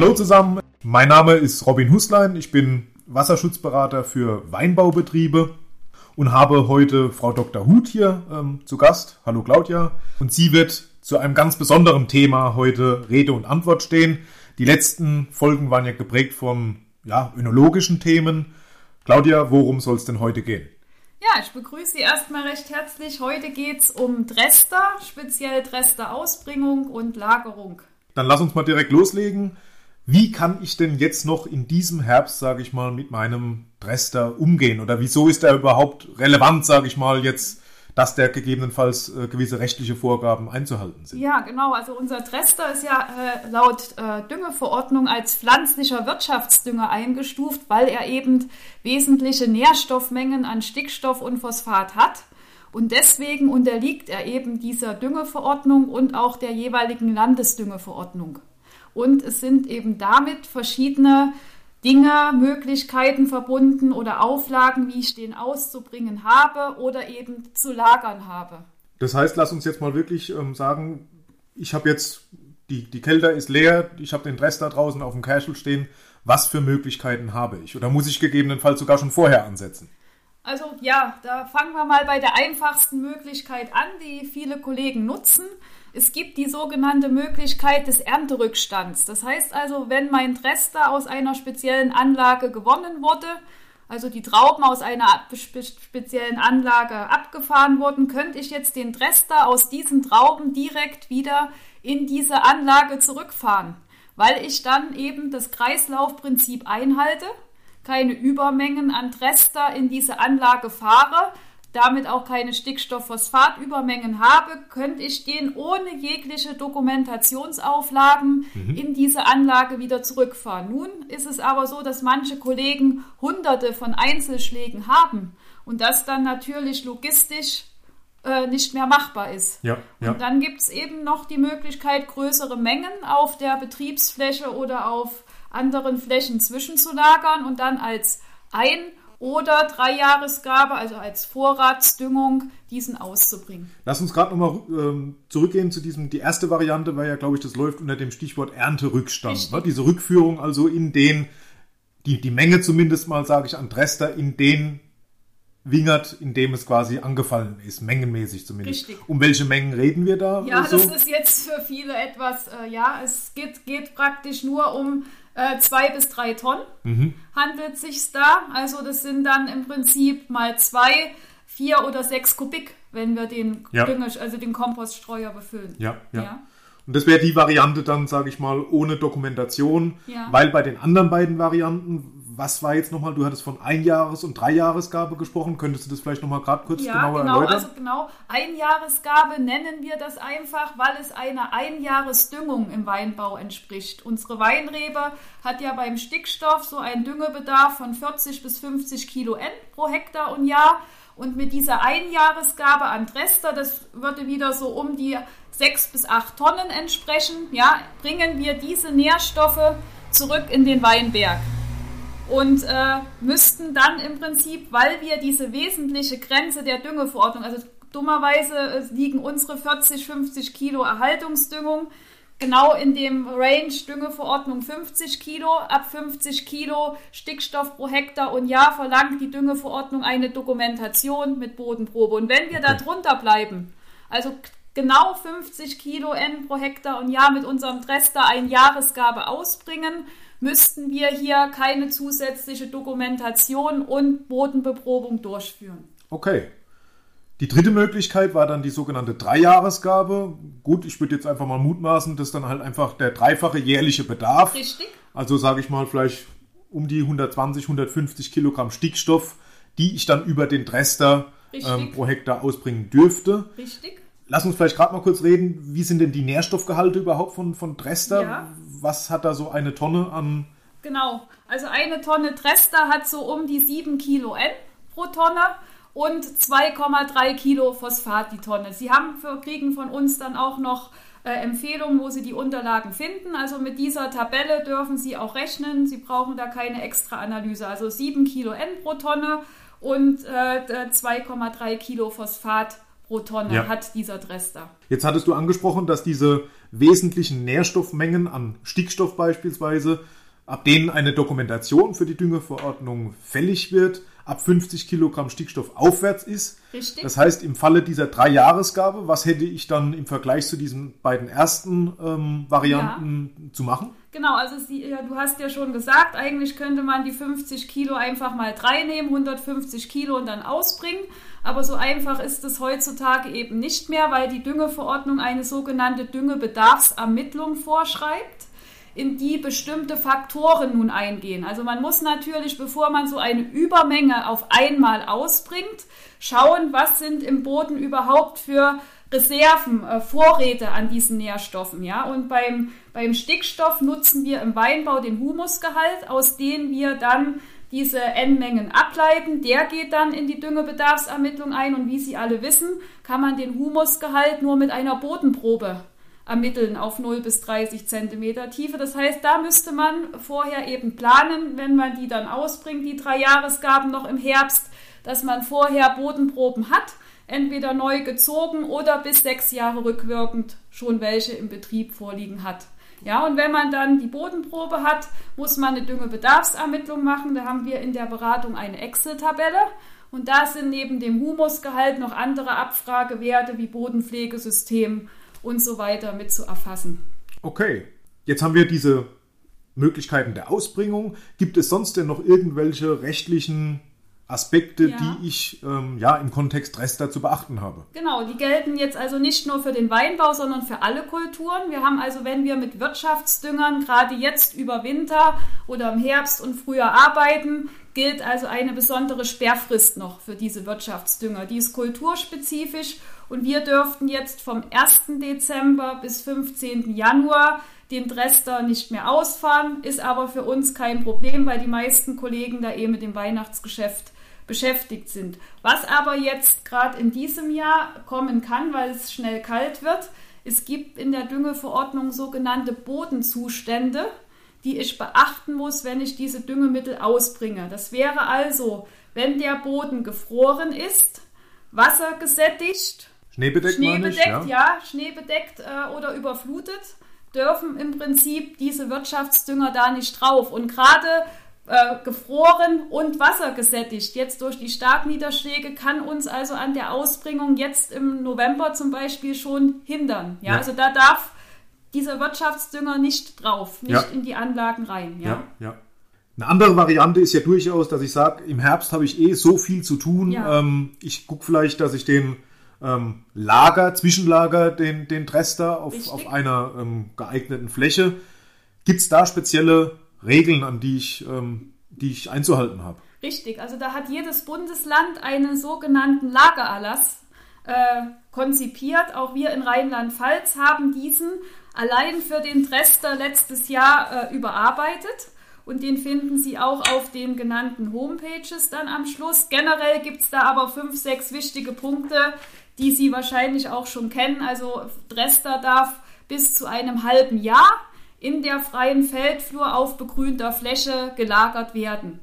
Hallo zusammen, mein Name ist Robin Huslein, ich bin Wasserschutzberater für Weinbaubetriebe und habe heute Frau Dr. Huth hier ähm, zu Gast. Hallo Claudia. Und sie wird zu einem ganz besonderen Thema heute Rede und Antwort stehen. Die letzten Folgen waren ja geprägt von ja, önologischen Themen. Claudia, worum soll es denn heute gehen? Ja, ich begrüße Sie erstmal recht herzlich. Heute geht es um Dresder, speziell Dresder Ausbringung und Lagerung. Dann lass uns mal direkt loslegen. Wie kann ich denn jetzt noch in diesem Herbst, sage ich mal, mit meinem Dresder umgehen? Oder wieso ist er überhaupt relevant, sage ich mal, jetzt dass der gegebenenfalls äh, gewisse rechtliche Vorgaben einzuhalten sind. Ja, genau. Also unser Dresder ist ja äh, laut äh, Düngeverordnung als pflanzlicher Wirtschaftsdünger eingestuft, weil er eben wesentliche Nährstoffmengen an Stickstoff und Phosphat hat. Und deswegen unterliegt er eben dieser Düngeverordnung und auch der jeweiligen Landesdüngeverordnung. Und es sind eben damit verschiedene Dinge, Möglichkeiten verbunden oder Auflagen, wie ich den auszubringen habe oder eben zu lagern habe. Das heißt, lass uns jetzt mal wirklich ähm, sagen, ich habe jetzt, die, die Kelter ist leer, ich habe den Dress da draußen auf dem Casual stehen. Was für Möglichkeiten habe ich? Oder muss ich gegebenenfalls sogar schon vorher ansetzen? Also ja, da fangen wir mal bei der einfachsten Möglichkeit an, die viele Kollegen nutzen. Es gibt die sogenannte Möglichkeit des Ernterückstands. Das heißt also, wenn mein Dresster aus einer speziellen Anlage gewonnen wurde, also die Trauben aus einer speziellen Anlage abgefahren wurden, könnte ich jetzt den Dresster aus diesen Trauben direkt wieder in diese Anlage zurückfahren, weil ich dann eben das Kreislaufprinzip einhalte, keine Übermengen an Dresster in diese Anlage fahre, damit auch keine Stickstoffphosphatübermengen habe, könnte ich den ohne jegliche Dokumentationsauflagen mhm. in diese Anlage wieder zurückfahren. Nun ist es aber so, dass manche Kollegen hunderte von Einzelschlägen haben und das dann natürlich logistisch äh, nicht mehr machbar ist. Ja, ja. Und dann gibt es eben noch die Möglichkeit, größere Mengen auf der Betriebsfläche oder auf anderen Flächen zwischenzulagern und dann als ein oder Dreijahresgabe, also als Vorratsdüngung, diesen auszubringen. Lass uns gerade nochmal ähm, zurückgehen zu diesem, die erste Variante war ja, glaube ich, das läuft unter dem Stichwort Ernterückstand. Ne? Diese Rückführung also in den, die, die Menge zumindest mal, sage ich, an Dresster in den Wingert, in dem es quasi angefallen ist, mengenmäßig zumindest. Richtig. Um welche Mengen reden wir da? Ja, so? das ist jetzt für viele etwas, äh, ja, es geht, geht praktisch nur um äh, zwei bis drei Tonnen mhm. handelt sich da. Also das sind dann im Prinzip mal zwei, vier oder sechs Kubik, wenn wir den ja. Dünger, also den Kompoststreuer befüllen. Ja, ja. ja. Und das wäre die Variante dann, sage ich mal, ohne Dokumentation, ja. weil bei den anderen beiden Varianten was war jetzt nochmal, du hattest von Einjahres- und Dreijahresgabe gesprochen. Könntest du das vielleicht nochmal gerade kurz ja, genauer genau, erläutern? Also genau, Einjahresgabe nennen wir das einfach, weil es einer Einjahresdüngung im Weinbau entspricht. Unsere Weinrebe hat ja beim Stickstoff so einen Düngebedarf von 40 bis 50 Kilo N pro Hektar und Jahr. Und mit dieser Einjahresgabe an Dresster, das würde wieder so um die 6 bis 8 Tonnen entsprechen, ja, bringen wir diese Nährstoffe zurück in den Weinberg und äh, müssten dann im Prinzip, weil wir diese wesentliche Grenze der Düngeverordnung, also dummerweise äh, liegen unsere 40, 50 Kilo Erhaltungsdüngung genau in dem Range Düngeverordnung 50 Kilo. Ab 50 Kilo Stickstoff pro Hektar und Jahr verlangt die Düngeverordnung eine Dokumentation mit Bodenprobe. Und wenn wir da drunter bleiben, also genau 50 Kilo N pro Hektar und Jahr mit unserem Dresster ein Jahresgabe ausbringen, müssten wir hier keine zusätzliche Dokumentation und Bodenbeprobung durchführen. Okay. Die dritte Möglichkeit war dann die sogenannte Dreijahresgabe. Gut, ich würde jetzt einfach mal mutmaßen, dass dann halt einfach der dreifache jährliche Bedarf. Richtig. Also sage ich mal vielleicht um die 120, 150 Kilogramm Stickstoff, die ich dann über den Dresster ähm, pro Hektar ausbringen dürfte. Richtig. Lass uns vielleicht gerade mal kurz reden, wie sind denn die Nährstoffgehalte überhaupt von, von Dresster? Ja was hat da so eine Tonne an? Genau, also eine Tonne Trester hat so um die 7 Kilo N pro Tonne und 2,3 Kilo Phosphat die Tonne. Sie haben für, kriegen von uns dann auch noch äh, Empfehlungen, wo Sie die Unterlagen finden. Also mit dieser Tabelle dürfen Sie auch rechnen. Sie brauchen da keine extra Analyse. Also 7 Kilo N pro Tonne und äh, 2,3 Kilo Phosphat pro Tonne Ja. hat dieser Dresster. Jetzt hattest du angesprochen, dass diese wesentlichen Nährstoffmengen an Stickstoff beispielsweise, ab denen eine Dokumentation für die Düngeverordnung fällig wird, ab 50 Kilogramm Stickstoff aufwärts ist. Richtig. Das heißt, im Falle dieser Drei-Jahresgabe, was hätte ich dann im Vergleich zu diesen beiden ersten ähm, Varianten zu machen? Genau, also sie, ja, du hast ja schon gesagt, eigentlich könnte man die 50 Kilo einfach mal drei nehmen, 150 Kilo und dann ausbringen. Aber so einfach ist es heutzutage eben nicht mehr, weil die Düngeverordnung eine sogenannte Düngebedarfsermittlung vorschreibt, in die bestimmte Faktoren nun eingehen. Also man muss natürlich, bevor man so eine Übermenge auf einmal ausbringt, schauen, was sind im Boden überhaupt für Reserven, äh, Vorräte an diesen Nährstoffen, ja. Und beim, beim Stickstoff nutzen wir im Weinbau den Humusgehalt, aus dem wir dann diese N-Mengen ableiten. Der geht dann in die Düngebedarfsermittlung ein und wie Sie alle wissen, kann man den Humusgehalt nur mit einer Bodenprobe ermitteln auf 0 bis 30 Zentimeter Tiefe. Das heißt, da müsste man vorher eben planen, wenn man die dann ausbringt, die drei Jahresgaben noch im Herbst, dass man vorher Bodenproben hat, entweder neu gezogen oder bis sechs Jahre rückwirkend schon welche im Betrieb vorliegen hat. Ja, und wenn man dann die Bodenprobe hat, muss man eine Düngebedarfsermittlung machen. Da haben wir in der Beratung eine Excel-Tabelle. Und da sind neben dem Humusgehalt noch andere Abfragewerte wie Bodenpflegesystem und so weiter mit zu erfassen. Okay, jetzt haben wir diese Möglichkeiten der Ausbringung. Gibt es sonst denn noch irgendwelche rechtlichen Aspekte, Ja. die ich ähm, ja im Kontext Rester zu beachten habe? Genau, die gelten jetzt also nicht nur für den Weinbau, sondern für alle Kulturen. Wir haben also, wenn wir mit Wirtschaftsdüngern gerade jetzt über Winter oder im Herbst und Frühjahr arbeiten, gilt also eine besondere Sperrfrist noch für diese Wirtschaftsdünger. Die ist kulturspezifisch und wir dürften jetzt vom 1. Dezember bis 15. Januar den Dresster nicht mehr ausfahren, ist aber für uns kein Problem, weil die meisten Kollegen da eh mit dem Weihnachtsgeschäft beschäftigt sind. Was aber jetzt gerade in diesem Jahr kommen kann, weil es schnell kalt wird, es gibt in der Düngeverordnung sogenannte Bodenzustände, die ich beachten muss, wenn ich diese Düngemittel ausbringe. Das wäre also, wenn der Boden gefroren ist, wassergesättigt, Schneebedeckt, meine ich, Schneebedeckt, ja, schneebedeckt äh, oder überflutet, dürfen im Prinzip diese Wirtschaftsdünger da nicht drauf. Und gerade äh, gefroren und wassergesättigt, jetzt durch die Starkniederschläge, kann uns also an der Ausbringung jetzt im November zum Beispiel schon hindern. Ja, Ja. also da darf dieser Wirtschaftsdünger nicht drauf, nicht Ja. in die Anlagen rein. Ja. Ja. Eine andere Variante ist ja durchaus, dass ich sage, im Herbst habe ich eh so viel zu tun. Ähm, ich gucke vielleicht, dass ich den ähm, Lager, Zwischenlager, den, den Trester auf, Richtig. auf einer ähm, geeigneten Fläche. Gibt es da spezielle Regeln, an die ich, ähm, die ich einzuhalten habe? Richtig, also da hat jedes Bundesland einen sogenannten Lagererlass äh, konzipiert. Auch wir in Rheinland-Pfalz haben diesen allein für den Dresster letztes Jahr äh, überarbeitet. Und den finden Sie auch auf den genannten Homepages dann am Schluss. Generell gibt es da aber fünf, sechs wichtige Punkte, die Sie wahrscheinlich auch schon kennen. Also Dresster darf bis zu einem halben Jahr in der freien Feldflur auf begrünter Fläche gelagert werden.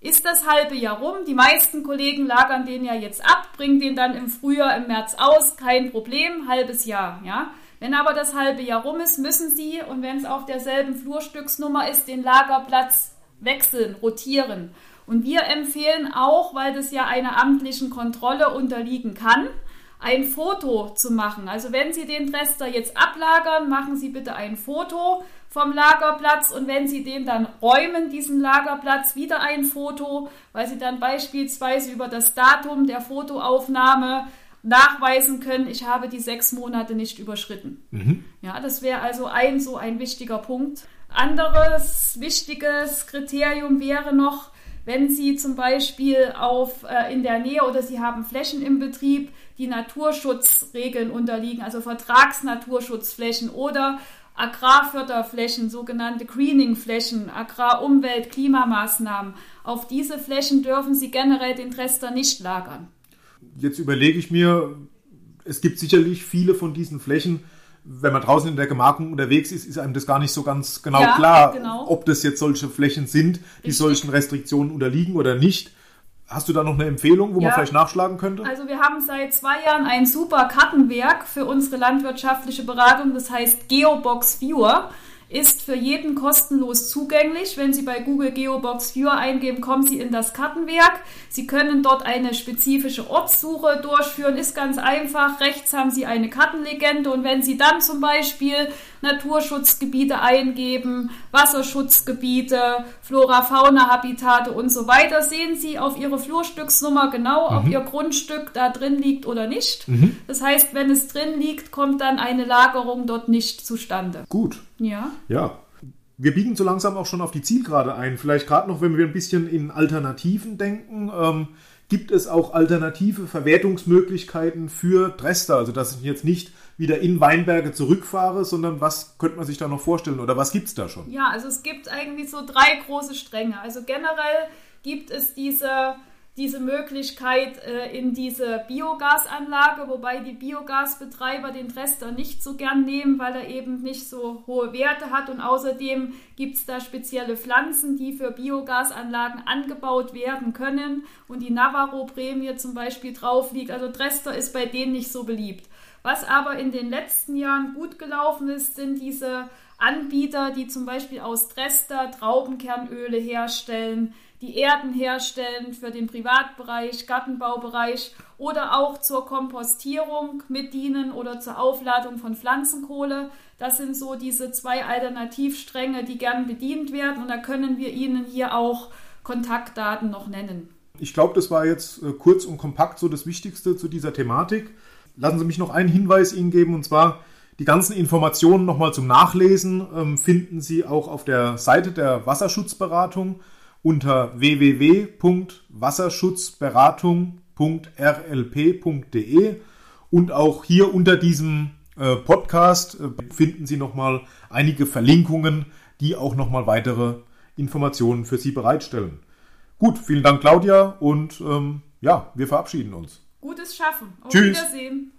Ist das halbe Jahr rum? Die meisten Kollegen lagern den ja jetzt ab, bringen den dann im Frühjahr, im März aus, kein Problem, halbes Jahr, ja. Wenn aber das halbe Jahr rum ist, müssen Sie, und wenn es auf derselben Flurstücksnummer ist, den Lagerplatz wechseln, rotieren. Und wir empfehlen auch, weil das ja einer amtlichen Kontrolle unterliegen kann, ein Foto zu machen. Also wenn Sie den Dresster jetzt ablagern, machen Sie bitte ein Foto vom Lagerplatz und wenn Sie den dann räumen, diesen Lagerplatz, wieder ein Foto, weil Sie dann beispielsweise über das Datum der Fotoaufnahme nachweisen können, ich habe die sechs Monate nicht überschritten. Ja, das wäre also ein so ein wichtiger Punkt. Anderes wichtiges Kriterium wäre noch, wenn Sie zum Beispiel auf, äh, in der Nähe oder Sie haben Flächen im Betrieb, die Naturschutzregeln unterliegen, also Vertragsnaturschutzflächen oder Agrarförderflächen, sogenannte Greening-Flächen, Agrarumwelt, Klimamaßnahmen. Auf diese Flächen dürfen Sie generell den Trester nicht lagern. Jetzt überlege ich mir, es gibt sicherlich viele von diesen Flächen, wenn man draußen in der Gemarkung unterwegs ist, ist einem das gar nicht so ganz genau Ja, klar, genau. ob das jetzt solche Flächen sind, die Richtig. solchen Restriktionen unterliegen oder nicht. Hast du da noch eine Empfehlung, wo Ja. man vielleicht nachschlagen könnte? Also wir haben seit zwei Jahren ein super Kartenwerk für unsere landwirtschaftliche Beratung, das heißt Geobox Viewer. Ist für jeden kostenlos zugänglich. Wenn Sie bei Google Geobox Viewer eingeben, kommen Sie in das Kartenwerk. Sie können dort eine spezifische Ortssuche durchführen. Ist ganz einfach. Rechts haben Sie eine Kartenlegende und wenn Sie dann zum Beispiel Naturschutzgebiete eingeben, Wasserschutzgebiete, Flora-Fauna-Habitate und so weiter, sehen Sie auf Ihre Flurstücksnummer genau, ob Ihr Grundstück da drin liegt oder nicht. Das heißt, wenn es drin liegt, kommt dann eine Lagerung dort nicht zustande. Gut. Ja. Ja. Wir biegen so langsam auch schon auf die Zielgerade ein. Vielleicht gerade noch, wenn wir ein bisschen in Alternativen denken. Ähm, gibt es auch alternative Verwertungsmöglichkeiten für Dresster? Also, dass ich jetzt nicht wieder in Weinberge zurückfahre, sondern was könnte man sich da noch vorstellen oder was gibt es da schon? Ja, also es gibt eigentlich so drei große Stränge. Also generell gibt es diese, diese Möglichkeit äh, in diese Biogasanlage, wobei die Biogasbetreiber den Dresster nicht so gern nehmen, weil er eben nicht so hohe Werte hat. Und außerdem gibt es da spezielle Pflanzen, die für Biogasanlagen angebaut werden können und die Navarro-Prämie zum Beispiel drauf liegt. Also Dresster ist bei denen nicht so beliebt. Was aber in den letzten Jahren gut gelaufen ist, sind diese Anbieter, die zum Beispiel aus Dresster Traubenkernöle herstellen, die Erden herstellen für den Privatbereich, Gartenbaubereich oder auch zur Kompostierung mitdienen oder zur Aufladung von Pflanzenkohle. Das sind so diese zwei Alternativstränge, die gern bedient werden und da können wir Ihnen hier auch Kontaktdaten noch nennen. Ich glaube, das war jetzt äh, kurz und kompakt so das Wichtigste zu dieser Thematik. Lassen Sie mich noch einen Hinweis Ihnen geben, und zwar die ganzen Informationen nochmal zum Nachlesen ähm, finden Sie auch auf der Seite der Wasserschutzberatung unter www.wasserschutzberatung.rlp.de und auch hier unter diesem äh, Podcast äh, finden Sie nochmal einige Verlinkungen, die auch nochmal weitere Informationen für Sie bereitstellen. Gut, vielen Dank Claudia und ähm, ja, wir verabschieden uns. Gutes Schaffen. Auf Tschüss. Wiedersehen.